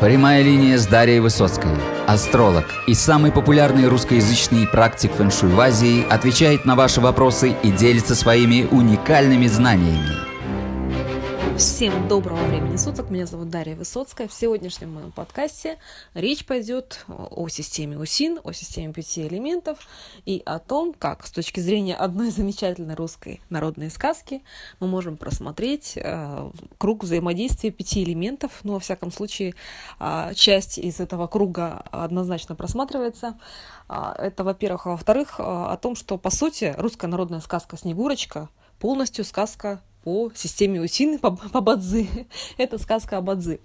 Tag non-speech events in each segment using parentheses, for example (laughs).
Прямая линия с Дарьей Высоцкой. Астролог и самый популярный русскоязычный практик фэншуй в Азии отвечает на ваши вопросы и делится своими уникальными знаниями. Всем доброго времени суток. Меня зовут Дарья Высоцкая. В сегодняшнем моем подкасте речь пойдет о системе УСИН, о системе пяти элементов и о том, как с точки зрения одной замечательной русской народной сказки мы можем просмотреть э, круг взаимодействия пяти элементов. Ну, во всяком случае, э, часть из этого круга однозначно просматривается. Э, это, во-первых. А во-вторых, э, о том, что, по сути, русская народная сказка «Снегурочка» полностью сказка по системе Усины, по, (laughs) по Бадзи. это сказка о Бадзи.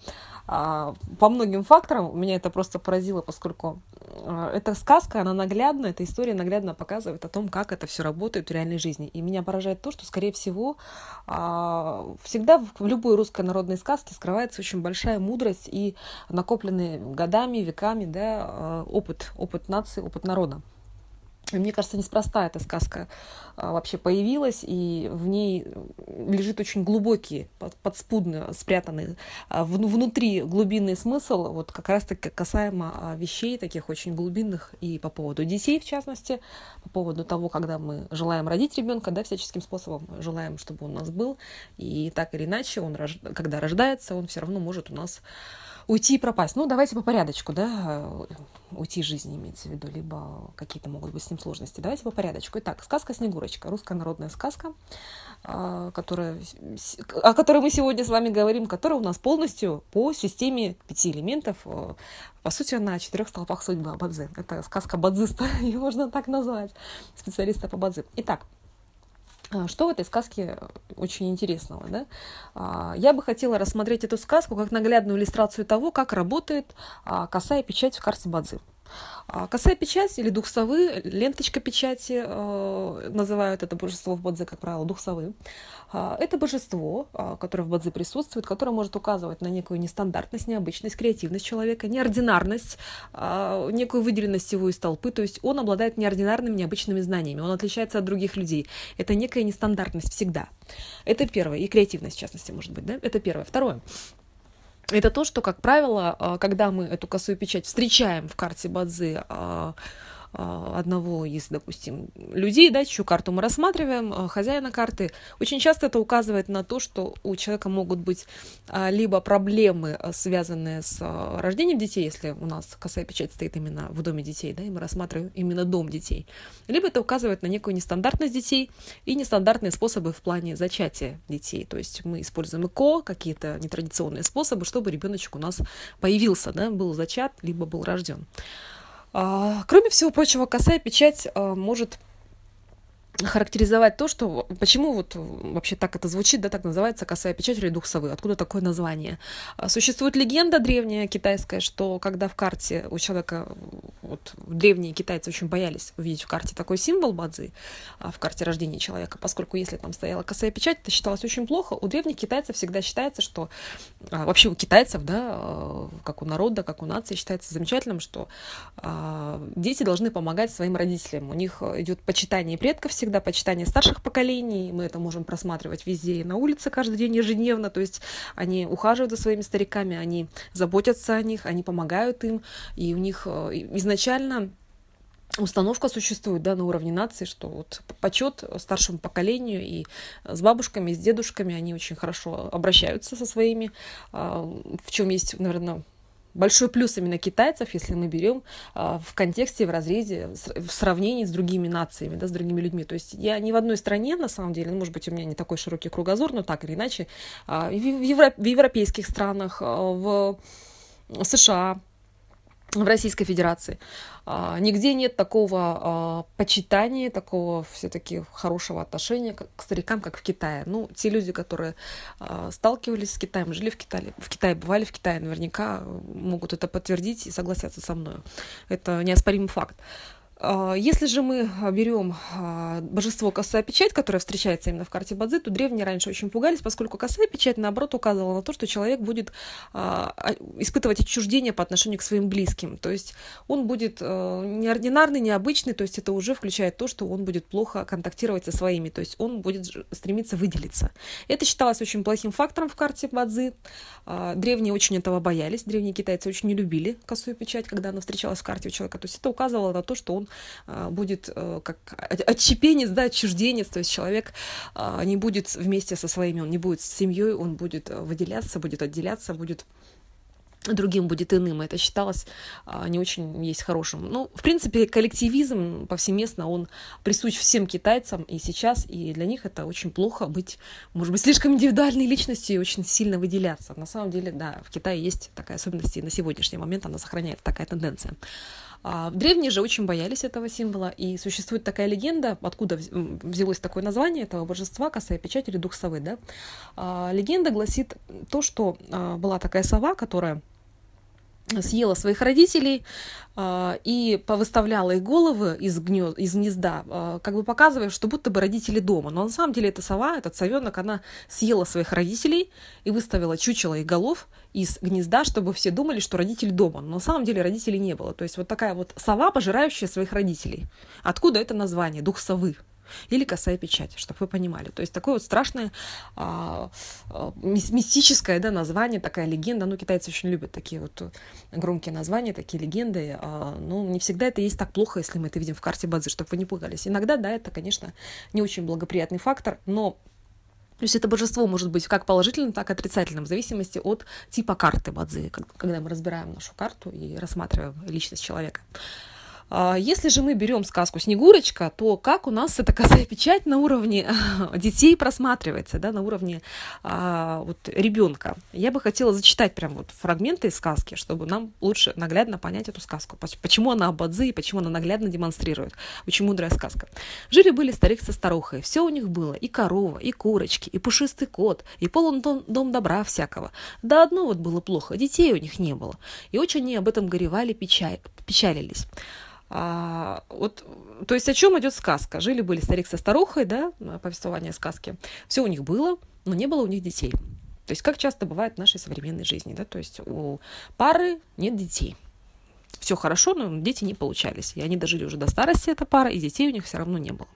А, по многим факторам меня это просто поразило, поскольку а, эта сказка, она наглядно, эта история наглядно показывает о том, как это все работает в реальной жизни. И меня поражает то, что, скорее всего, а, всегда в любой русской народной сказке скрывается очень большая мудрость и накопленный годами, веками да, а, опыт, опыт нации, опыт народа. Мне кажется, неспроста эта сказка а, вообще появилась, и в ней лежит очень глубокий, подспудно спрятанный а, внутри глубинный смысл, вот как раз-таки касаемо а, вещей таких очень глубинных и по поводу детей, в частности, по поводу того, когда мы желаем родить ребенка, да, всяческим способом желаем, чтобы он у нас был, и так или иначе, он, когда рождается, он все равно может у нас уйти и пропасть. Ну, давайте по порядочку, да, уйти из жизни имеется в виду, либо какие-то могут быть с ним сложности. Давайте по порядочку. Итак, сказка «Снегурочка», русская народная сказка, а, которая, о которой мы сегодня с вами говорим, которая у нас полностью по системе пяти элементов. А, по сути, она о четырех столпах судьбы Бадзе. Это сказка бадзиста, (laughs) ее можно так назвать, специалиста по бадзи. Итак, что в этой сказке очень интересного? Да? А, я бы хотела рассмотреть эту сказку как наглядную иллюстрацию того, как работает а, косая печать в карте Бадзи. А косая печать или дух совы, ленточка печати, э, называют это божество в Бадзе, как правило, дух совы. Э, это божество, э, которое в Бадзе присутствует, которое может указывать на некую нестандартность, необычность, креативность человека, неординарность, некую выделенность его из толпы. То есть он обладает неординарными, необычными знаниями, он отличается от других людей. Это некая нестандартность всегда. Это первое. И креативность, в частности, может быть. Да? Это первое. Второе это то, что, как правило, а, когда мы эту косую печать встречаем в карте Бадзи, а, одного из, допустим, людей, да, чью карту мы рассматриваем, а, хозяина карты, очень часто это указывает на то, что у человека могут быть а, либо проблемы, связанные с рождением детей, если у нас косая печать стоит именно в доме детей, да, и мы рассматриваем именно дом детей, либо это указывает на некую нестандартность детей и нестандартные способы в плане зачатия детей, то есть мы используем ЭКО, какие-то нетрадиционные способы, чтобы ребеночек у нас появился, да, был зачат, либо был рожден. А, кроме всего прочего, косая печать а, может характеризовать то, что почему вот вообще так это звучит, да, так называется косая печать или дух совы, откуда такое название. А, существует легенда древняя китайская, что когда в карте у человека, вот древние китайцы очень боялись увидеть в карте такой символ бадзи, в карте рождения человека, поскольку если там стояла косая печать, это считалось очень плохо. У древних китайцев всегда считается, что вообще у китайцев, да, как у народа, как у нации считается замечательным, что дети должны помогать своим родителям. У них идет почитание предков всегда, почитание старших поколений, мы это можем просматривать везде и на улице каждый день ежедневно, то есть они ухаживают за своими стариками, они заботятся о них, они помогают им, и у них э, изначально установка существует да, на уровне нации, что вот почет старшему поколению и с бабушками, и с дедушками они очень хорошо обращаются со своими, а, в чем есть, наверное, большой плюс именно китайцев, если мы берем а, в контексте, в разрезе, в сравнении с другими нациями, да, с другими людьми. То есть я ни в одной стране, на самом деле, ну, может быть, у меня не такой широкий кругозор, но так или иначе, а, в, евро, в европейских странах, а, в США, в Российской Федерации. А, нигде нет такого а, почитания, такого все-таки хорошего отношения к старикам, как в Китае. Ну, те люди, которые а, сталкивались с Китаем, жили в Китае, в Китае, бывали в Китае, наверняка могут это подтвердить и согласятся со мной. Это неоспоримый факт. А, если же мы берем а, божество косая печать, которое встречается именно в карте Бадзи, то древние раньше очень пугались, поскольку косая печать, наоборот, указывала на то, что человек будет а, испытывать отчуждение по отношению к своим близким. То есть он будет неординарный, необычный, то есть это уже включает то, что он будет плохо контактировать со своими, то есть он будет стремиться выделиться. Это считалось очень плохим фактором в карте Бадзи. Древние очень этого боялись, древние китайцы очень не любили косую печать, когда она встречалась в карте у человека. То есть это указывало на то, что он а, будет э, как отчепенец, да, отчужденец, то есть человек а, не будет вместе со своими, он не будет с семьей, он будет э, выделяться, будет отделяться, будет другим будет иным. Это считалось а, не очень есть хорошим. Ну, в принципе, коллективизм повсеместно, он присущ всем китайцам и сейчас, и для них это очень плохо быть, может быть, слишком индивидуальной личностью и очень сильно выделяться. На самом деле, да, в Китае есть такая особенность, и на сегодняшний момент она сохраняется, такая тенденция. А, древние же очень боялись этого символа, и существует такая легенда, откуда взялось такое название этого божества, косая печать или дух совы. Да? А, легенда гласит то, что а, была такая сова, которая съела своих родителей э, и повыставляла их головы из, гнезд, из гнезда, э, как бы показывая, что будто бы родители дома. Но на самом деле эта сова, этот совенок, она съела своих родителей и выставила чучело их голов из гнезда, чтобы все думали, что родители дома. Но на самом деле родителей не было. То есть вот такая вот сова, пожирающая своих родителей. Откуда это название? Дух совы или косая печать, чтобы вы понимали. То есть такое вот страшное а, а, мистическое да, название, такая легенда. Ну, китайцы очень любят такие вот громкие названия, такие легенды. Ну, не всегда это есть так плохо, если мы это видим в карте Бадзи, чтобы вы не пугались. Иногда, да, это, конечно, не очень благоприятный фактор, но то есть это божество может быть как положительным, так и отрицательным, в зависимости от типа карты Бадзи, когда мы разбираем нашу карту и рассматриваем личность человека. А, если же мы берем сказку «Снегурочка», то как у нас эта косая печать на уровне детей просматривается, да, на уровне а, вот, ребенка. Я бы хотела зачитать прям вот фрагменты из сказки, чтобы нам лучше наглядно понять эту сказку. Почему она об и почему она наглядно демонстрирует. Очень мудрая сказка. Жили-были старик со старухой. Все у них было. И корова, и курочки, и пушистый кот, и полон дом, дом добра всякого. Да одно вот было плохо. Детей у них не было. И очень они об этом горевали, печаль, печалились. А, вот, то есть о чем идет сказка? Жили-были старик со старухой, да, повествование сказки. Все у них было, но не было у них детей. То есть как часто бывает в нашей современной жизни, да, то есть у пары нет детей. Все хорошо, но дети не получались. И они дожили уже до старости, эта пара, и детей у них все равно не было.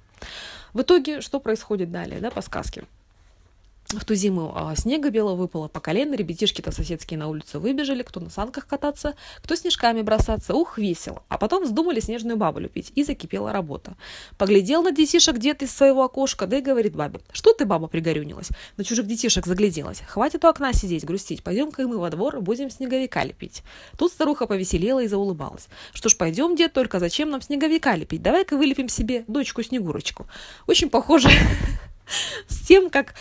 В итоге, что происходит далее, да, по сказке? В ту зиму а, снега белого выпало по колено, ребятишки-то соседские на улицу выбежали, кто на санках кататься, кто снежками бросаться, ух, весело. А потом вздумали снежную бабу любить, и закипела работа. Поглядел на детишек дед из своего окошка, да и говорит бабе, что ты, баба, пригорюнилась? На чужих детишек загляделась. Хватит у окна сидеть, грустить, пойдем-ка мы во двор, будем снеговика лепить. Тут старуха повеселела и заулыбалась. Что ж, пойдем, дед, только зачем нам снеговика лепить? Давай-ка вылепим себе дочку-снегурочку. Очень похоже (laughs) (laughs) с тем, как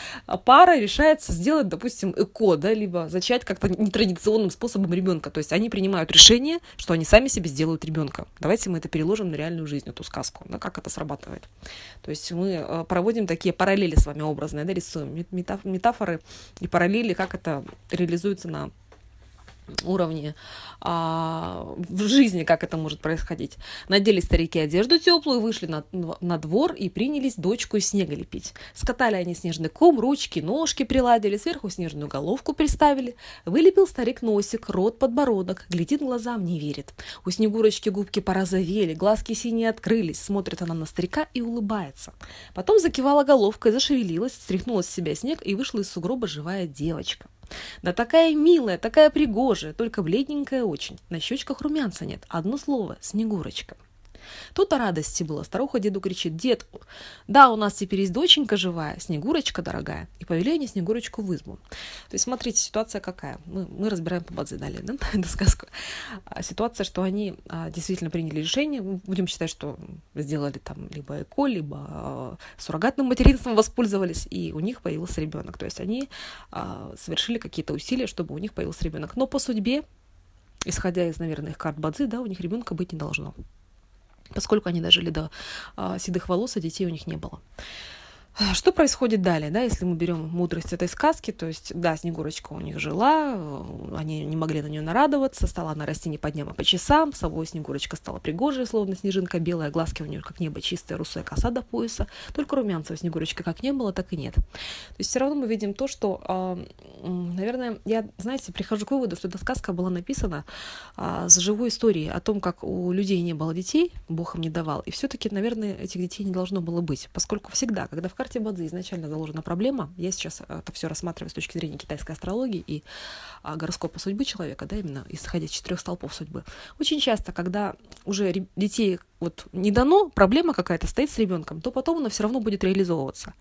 пара решается сделать, допустим, эко, да, либо зачать как-то нетрадиционным способом ребенка. То есть они принимают решение, что они сами себе сделают ребенка. Давайте мы это переложим на реальную жизнь, эту сказку, да, как это срабатывает. То есть мы э, проводим такие параллели с вами образные, да, рисуем метафоры и параллели, как это реализуется на уровне а, в жизни, как это может происходить. Надели старики одежду теплую, вышли на, на двор и принялись дочку из снега лепить. Скатали они снежный ком, ручки, ножки приладили, сверху снежную головку приставили. Вылепил старик носик, рот, подбородок, глядит глазам, не верит. У Снегурочки губки порозовели, глазки синие открылись, смотрит она на старика и улыбается. Потом закивала головкой, зашевелилась, стряхнула с себя снег и вышла из сугроба живая девочка. Да такая милая, такая пригожая, только бледненькая очень. На щечках румянца нет. Одно слово – Снегурочка. Тут о радости было. Старуха деду кричит, дед, да, у нас теперь есть доченька живая, Снегурочка дорогая. И повели они Снегурочку в избу. То есть, смотрите, ситуация какая. Мы, мы разбираем по Бадзе далее, да, (laughs) эту сказку. А, ситуация, что они а, действительно приняли решение. Будем считать, что сделали там либо эко, либо а, суррогатным материнством воспользовались, и у них появился ребенок. То есть они совершили какие-то усилия, чтобы у них появился ребенок. Но по судьбе исходя из, наверное, их карт Бадзи, да, у них ребенка быть не должно поскольку они дожили до а, седых волос, а детей у них не было. Что происходит далее, да, если мы берем мудрость этой сказки, то есть, да, Снегурочка у них жила, э, они не могли на нее нарадоваться, стала она расти не по дням, а по часам, с собой Снегурочка стала пригожей, словно снежинка белая, глазки у нее как небо чистая, русая коса до пояса, только румянца у Снегурочки как не было, так и нет. То есть все равно мы видим то, что, а, наверное, я, знаете, прихожу к выводу, что эта сказка была написана а, с живой историей о том, как у людей не было детей, Бог им не давал, и все-таки, наверное, этих детей не должно было быть, поскольку всегда, когда в карте Бадзи изначально заложена проблема. Я сейчас это все рассматриваю с точки зрения китайской астрологии и а, гороскопа судьбы человека, да, именно исходя из четырех столпов судьбы. Очень часто, когда уже детей вот не дано, проблема какая-то стоит с ребенком, то потом она все равно будет реализовываться.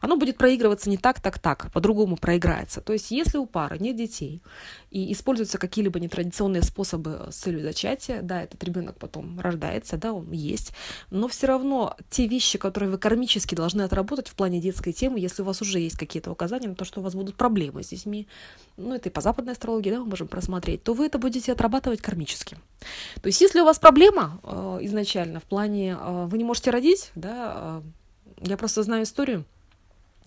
Оно будет проигрываться не так, так, так, по-другому проиграется. То есть если у пары нет детей и используются какие-либо нетрадиционные способы с целью зачатия, да, этот ребенок потом рождается, да, он есть, но все равно те вещи, которые вы кармически должны отработать в плане детской темы, если у вас уже есть какие-то указания на то, что у вас будут проблемы с детьми, ну, это и по западной астрологии, да, мы можем просмотреть, то вы это будете отрабатывать кармически. То есть если у вас проблема э, изначально в плане э, вы не можете родить, да, э, я просто знаю историю,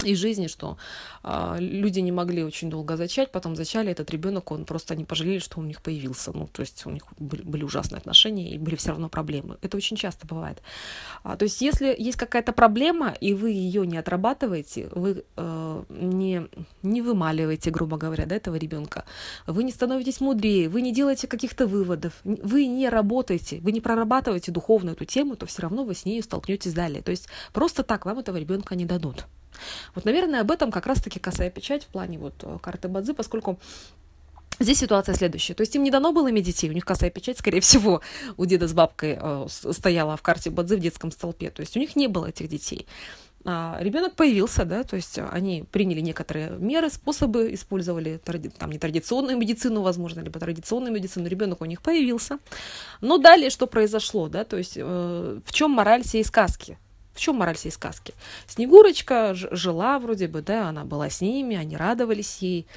из жизни, что а, люди не могли очень долго зачать, потом зачали этот ребенок, он просто они пожалели, что он у них появился. Ну, то есть у них были, были ужасные отношения и были все равно проблемы. Это очень часто бывает. А, то есть если есть какая-то проблема, и вы ее не отрабатываете, вы э, не, не вымаливаете, грубо говоря, да, этого ребенка, вы не становитесь мудрее, вы не делаете каких-то выводов, вы не работаете, вы не прорабатываете духовно эту тему, то все равно вы с ней столкнетесь далее. То есть просто так вам этого ребенка не дадут. Вот, наверное, об этом как раз-таки косая печать в плане вот э, карты Бадзи, поскольку Здесь ситуация следующая. То есть им не дано было иметь детей. У них косая печать, скорее всего, у деда с бабкой э, стояла в карте Бадзи в детском столпе. То есть у них не было этих детей. А ребенок появился, да, то есть они приняли некоторые меры, способы, использовали там нетрадиционную медицину, возможно, либо традиционную медицину. Ребенок у них появился. Но далее что произошло, да, то есть э, в чем мораль всей сказки? В чем мораль всей сказки? Снегурочка жила вроде бы, да, она была с ними, они радовались ей,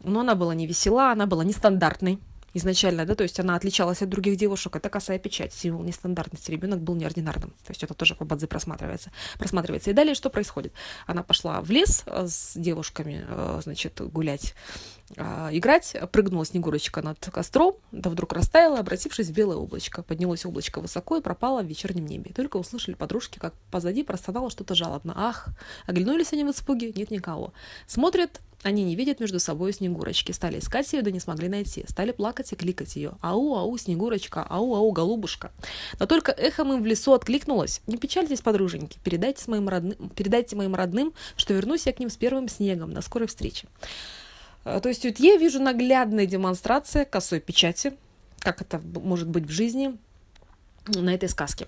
но она была не весела, она была нестандартной изначально, да, то есть она отличалась от других девушек, это косая печать, символ нестандартности, ребенок был неординарным, то есть это тоже по Бадзе просматривается, просматривается. И далее что происходит? Она пошла в лес э, с девушками, э, значит, гулять, э, играть, прыгнула Снегурочка над костром, да вдруг растаяла, обратившись в белое облачко. Поднялось облачко высоко и пропало в вечернем небе. Только услышали подружки, как позади простонало что-то жалобно. Ах! Оглянулись они в испуге, нет никого. Смотрят, они не видят между собой Снегурочки. Стали искать ее, да не смогли найти. Стали плакать и кликать ее. Ау, ау, Снегурочка, ау, ау, голубушка. Но только эхом им в лесу откликнулось. Не печальтесь, подруженьки, передайте моим родным, передайте моим родным, что вернусь я к ним с первым снегом. На скорой встрече. А, то есть вот я вижу наглядная демонстрация косой печати, как это может быть в жизни на этой сказке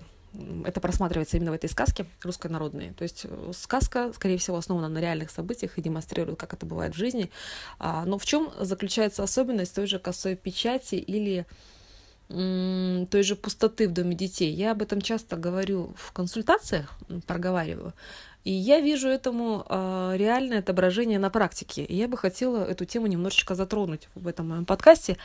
это просматривается именно в этой сказке русской народной. То есть э, сказка, скорее всего, основана на реальных событиях и демонстрирует, как это бывает в жизни. А, но в чем заключается особенность той же косой печати или той же пустоты в доме детей. Я об этом часто говорю в консультациях, проговариваю. И я вижу этому э, реальное отображение на практике. И я бы хотела эту тему немножечко затронуть в этом моем подкасте.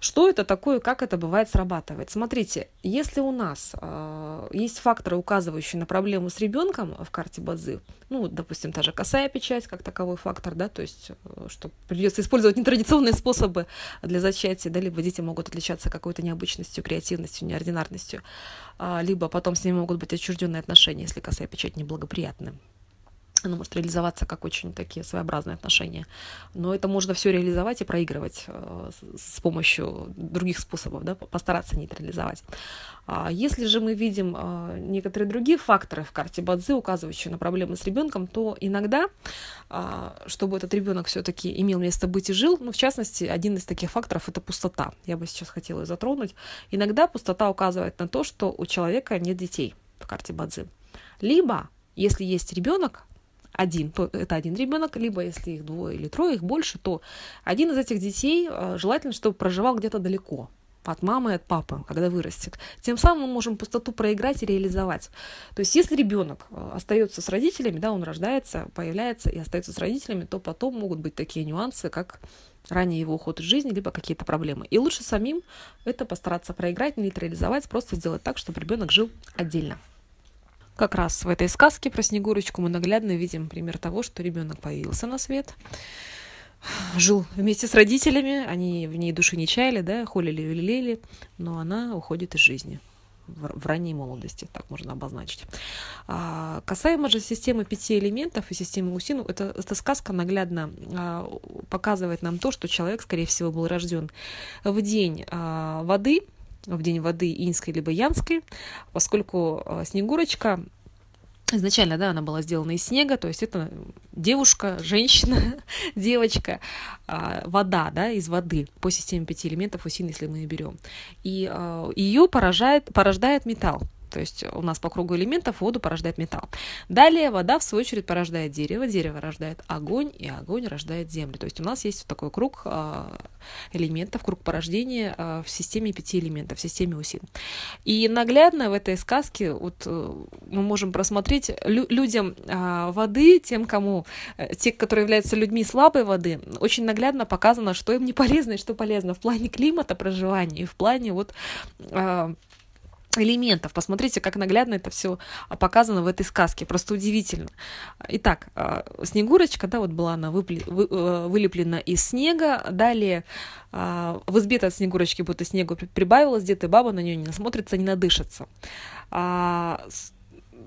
Что это такое, как это бывает срабатывает? Смотрите, если у нас э, есть факторы, указывающие на проблему с ребенком в карте Базы, ну, допустим, та же косая печать, как таковой фактор, да, то есть, э, что придется использовать нетрадиционные способы для зачатия, да, либо дети могут отличаться какой-то необычностью, креативностью, неординарностью, э, либо потом с ними могут быть отчужденные отношения, если косая печать неблагоприятная оно может реализоваться как очень такие своеобразные отношения. Но это можно все реализовать и проигрывать э, с помощью других способов, да, постараться нейтрализовать. А если же мы видим э, некоторые другие факторы в карте Бадзи, указывающие на проблемы с ребенком, то иногда, э, чтобы этот ребенок все-таки имел место быть и жил, ну, в частности, один из таких факторов это пустота. Я бы сейчас хотела затронуть. Иногда пустота указывает на то, что у человека нет детей в карте Бадзи. Либо, если есть ребенок, один, то это один ребенок, либо если их двое или трое, их больше, то один из этих детей э, желательно, чтобы проживал где-то далеко от мамы и от папы, когда вырастет. Тем самым мы можем пустоту проиграть и реализовать. То есть если ребенок э, остается с родителями, да, он рождается, появляется и остается с родителями, то потом могут быть такие нюансы, как ранее его уход из жизни, либо какие-то проблемы. И лучше самим это постараться проиграть, нейтрализовать, просто сделать так, чтобы ребенок жил отдельно. Как раз в этой сказке про Снегурочку мы наглядно видим пример того, что ребенок появился на свет, жил вместе с родителями, они в ней души не чаяли, да, холили и лелели, но она уходит из жизни в, ранней молодости, так можно обозначить. А, касаемо же системы пяти элементов и системы Усину, это, эта сказка наглядно а, показывает нам то, что человек, скорее всего, был рожден в день а, воды, в день воды инской либо янской, поскольку а, Снегурочка Изначально, да, она была сделана из снега, то есть это девушка, женщина, (laughs) девочка, а, вода, да, из воды по системе пяти элементов усин, если мы ее берем. И а, ее порождает металл. То есть у нас по кругу элементов воду порождает металл. Далее вода, в свою очередь, порождает дерево, дерево рождает огонь, и огонь рождает землю. То есть у нас есть вот такой круг а, элементов, круг порождения а, в системе пяти элементов, в системе усин. И наглядно в этой сказке вот э, мы можем просмотреть людям а, воды, тем, кому, э, те, которые являются людьми слабой воды, очень наглядно показано, что им не полезно и что полезно в плане климата проживания и в плане вот элементов. Посмотрите, как наглядно это все показано в этой сказке. Просто удивительно. Итак, а, Снегурочка, да, вот была она э, вылеплена из снега. Далее а, в избе от Снегурочки будто снегу прибавилось, где-то баба на нее не насмотрится, не надышится. А,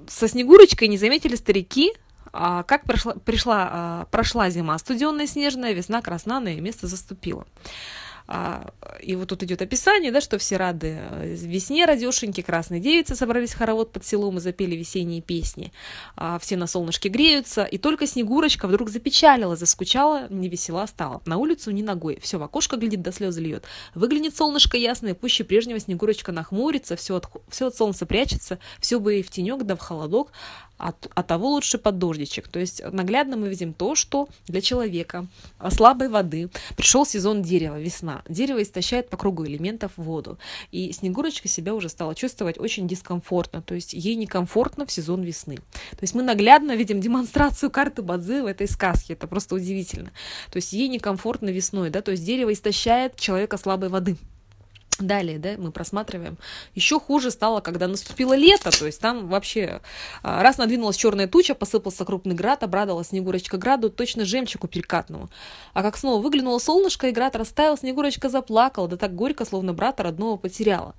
со Снегурочкой не заметили старики, как прошла, пришла, прошла зима студенная, снежная, весна красна на ее место заступила. А, и вот тут идет описание, да, что все рады э, весне, радешеньки, красные девицы собрались в хоровод под селом и запели весенние песни. А, все на солнышке греются, и только Снегурочка вдруг запечалила, заскучала, невесела стала. На улицу ни ногой, все в окошко глядит, до слез льет. Выглянет солнышко ясное, пуще прежнего Снегурочка нахмурится, все от, все от солнца прячется, все бы и в тенек, да в холодок, а, а того лучше под дождичек. То есть наглядно мы видим то, что для человека слабой воды пришел сезон дерева, весна. Дерево истощает по кругу элементов воду. И Снегурочка себя уже стала чувствовать очень дискомфортно, то есть ей некомфортно в сезон весны. То есть мы наглядно видим демонстрацию карты Бадзи в этой сказке, это просто удивительно. То есть ей некомфортно весной, да, то есть дерево истощает человека слабой воды. Далее, да, мы просматриваем. Еще хуже стало, когда наступило лето, то есть там вообще а, раз надвинулась черная туча, посыпался крупный град, обрадовала Снегурочка граду, точно жемчугу перекатному. А как снова выглянуло солнышко, и град растаял, Снегурочка заплакала, да так горько, словно брата родного потеряла.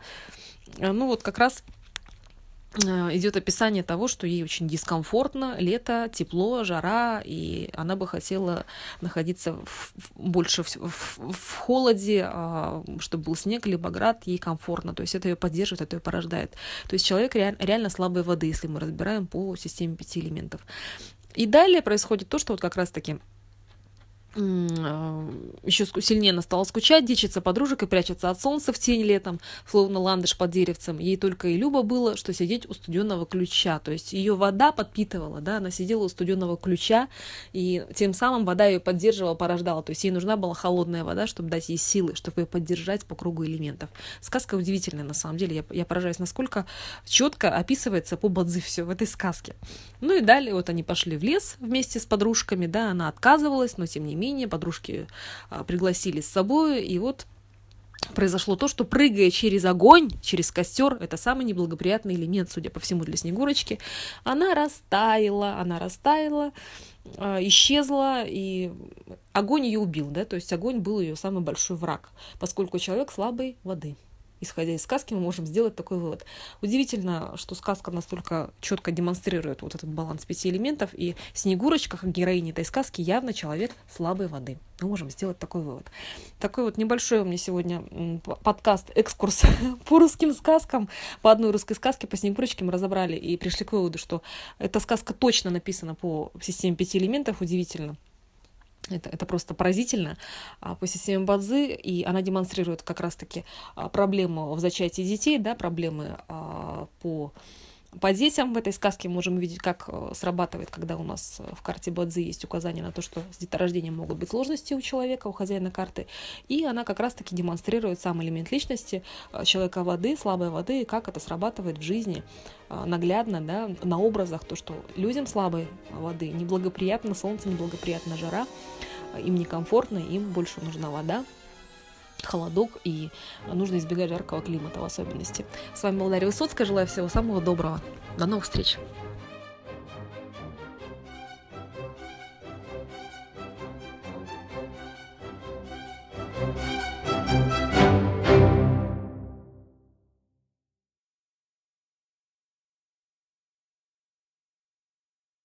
А, ну вот как раз идет описание того, что ей очень дискомфортно, лето, тепло, жара, и она бы хотела находиться в, больше в, в, в холоде, а, чтобы был снег либо град, ей комфортно. То есть это ее поддерживает, это ее порождает. То есть человек реаль, реально слабой воды, если мы разбираем по системе пяти элементов. И далее происходит то, что вот как раз-таки еще сильнее она стала скучать, дичится подружек и прячется от солнца в тень летом, словно ландыш под деревцем. Ей только и любо было, что сидеть у студенного ключа. То есть ее вода подпитывала, да, она сидела у студенного ключа, и тем самым вода ее поддерживала, порождала. То есть ей нужна была холодная вода, чтобы дать ей силы, чтобы ее поддержать по кругу элементов. Сказка удивительная на самом деле. Я, я поражаюсь, насколько четко описывается по Бадзи все в этой сказке. Ну и далее вот они пошли в лес вместе с подружками, да, она отказывалась, но тем не менее подружки а, пригласили с собой, и вот произошло то, что прыгая через огонь, через костер, это самый неблагоприятный элемент, судя по всему, для Снегурочки, она растаяла, она растаяла, а, исчезла, и огонь ее убил, да, то есть огонь был ее самый большой враг, поскольку человек слабой воды исходя из сказки, мы можем сделать такой вывод. Удивительно, что сказка настолько четко демонстрирует вот этот баланс пяти элементов, и Снегурочка, как героиня этой сказки, явно человек слабой воды. Мы можем сделать такой вывод. Такой вот небольшой у меня сегодня подкаст, экскурс (laughs) по русским сказкам. По одной русской сказке, по Снегурочке мы разобрали и пришли к выводу, что эта сказка точно написана по системе пяти элементов. Удивительно. Это, это просто поразительно. А, по системе Бадзи, и она демонстрирует как раз-таки а, проблему в зачатии детей, да, проблемы а, по по детям в этой сказке можем увидеть, как э, срабатывает, когда у нас э, в карте Бадзи есть указание на то, что с деторождением могут быть сложности у человека, у хозяина карты. И она как раз-таки демонстрирует сам элемент личности э, человека воды, слабой воды, и как это срабатывает в жизни наглядно, да, на образах, то, что людям слабой воды неблагоприятно солнце, неблагоприятна жара, им некомфортно, им больше нужна вода, холодок, и нужно избегать жаркого климата в особенности. С вами была Дарья Высоцкая. Желаю всего самого доброго. До новых встреч!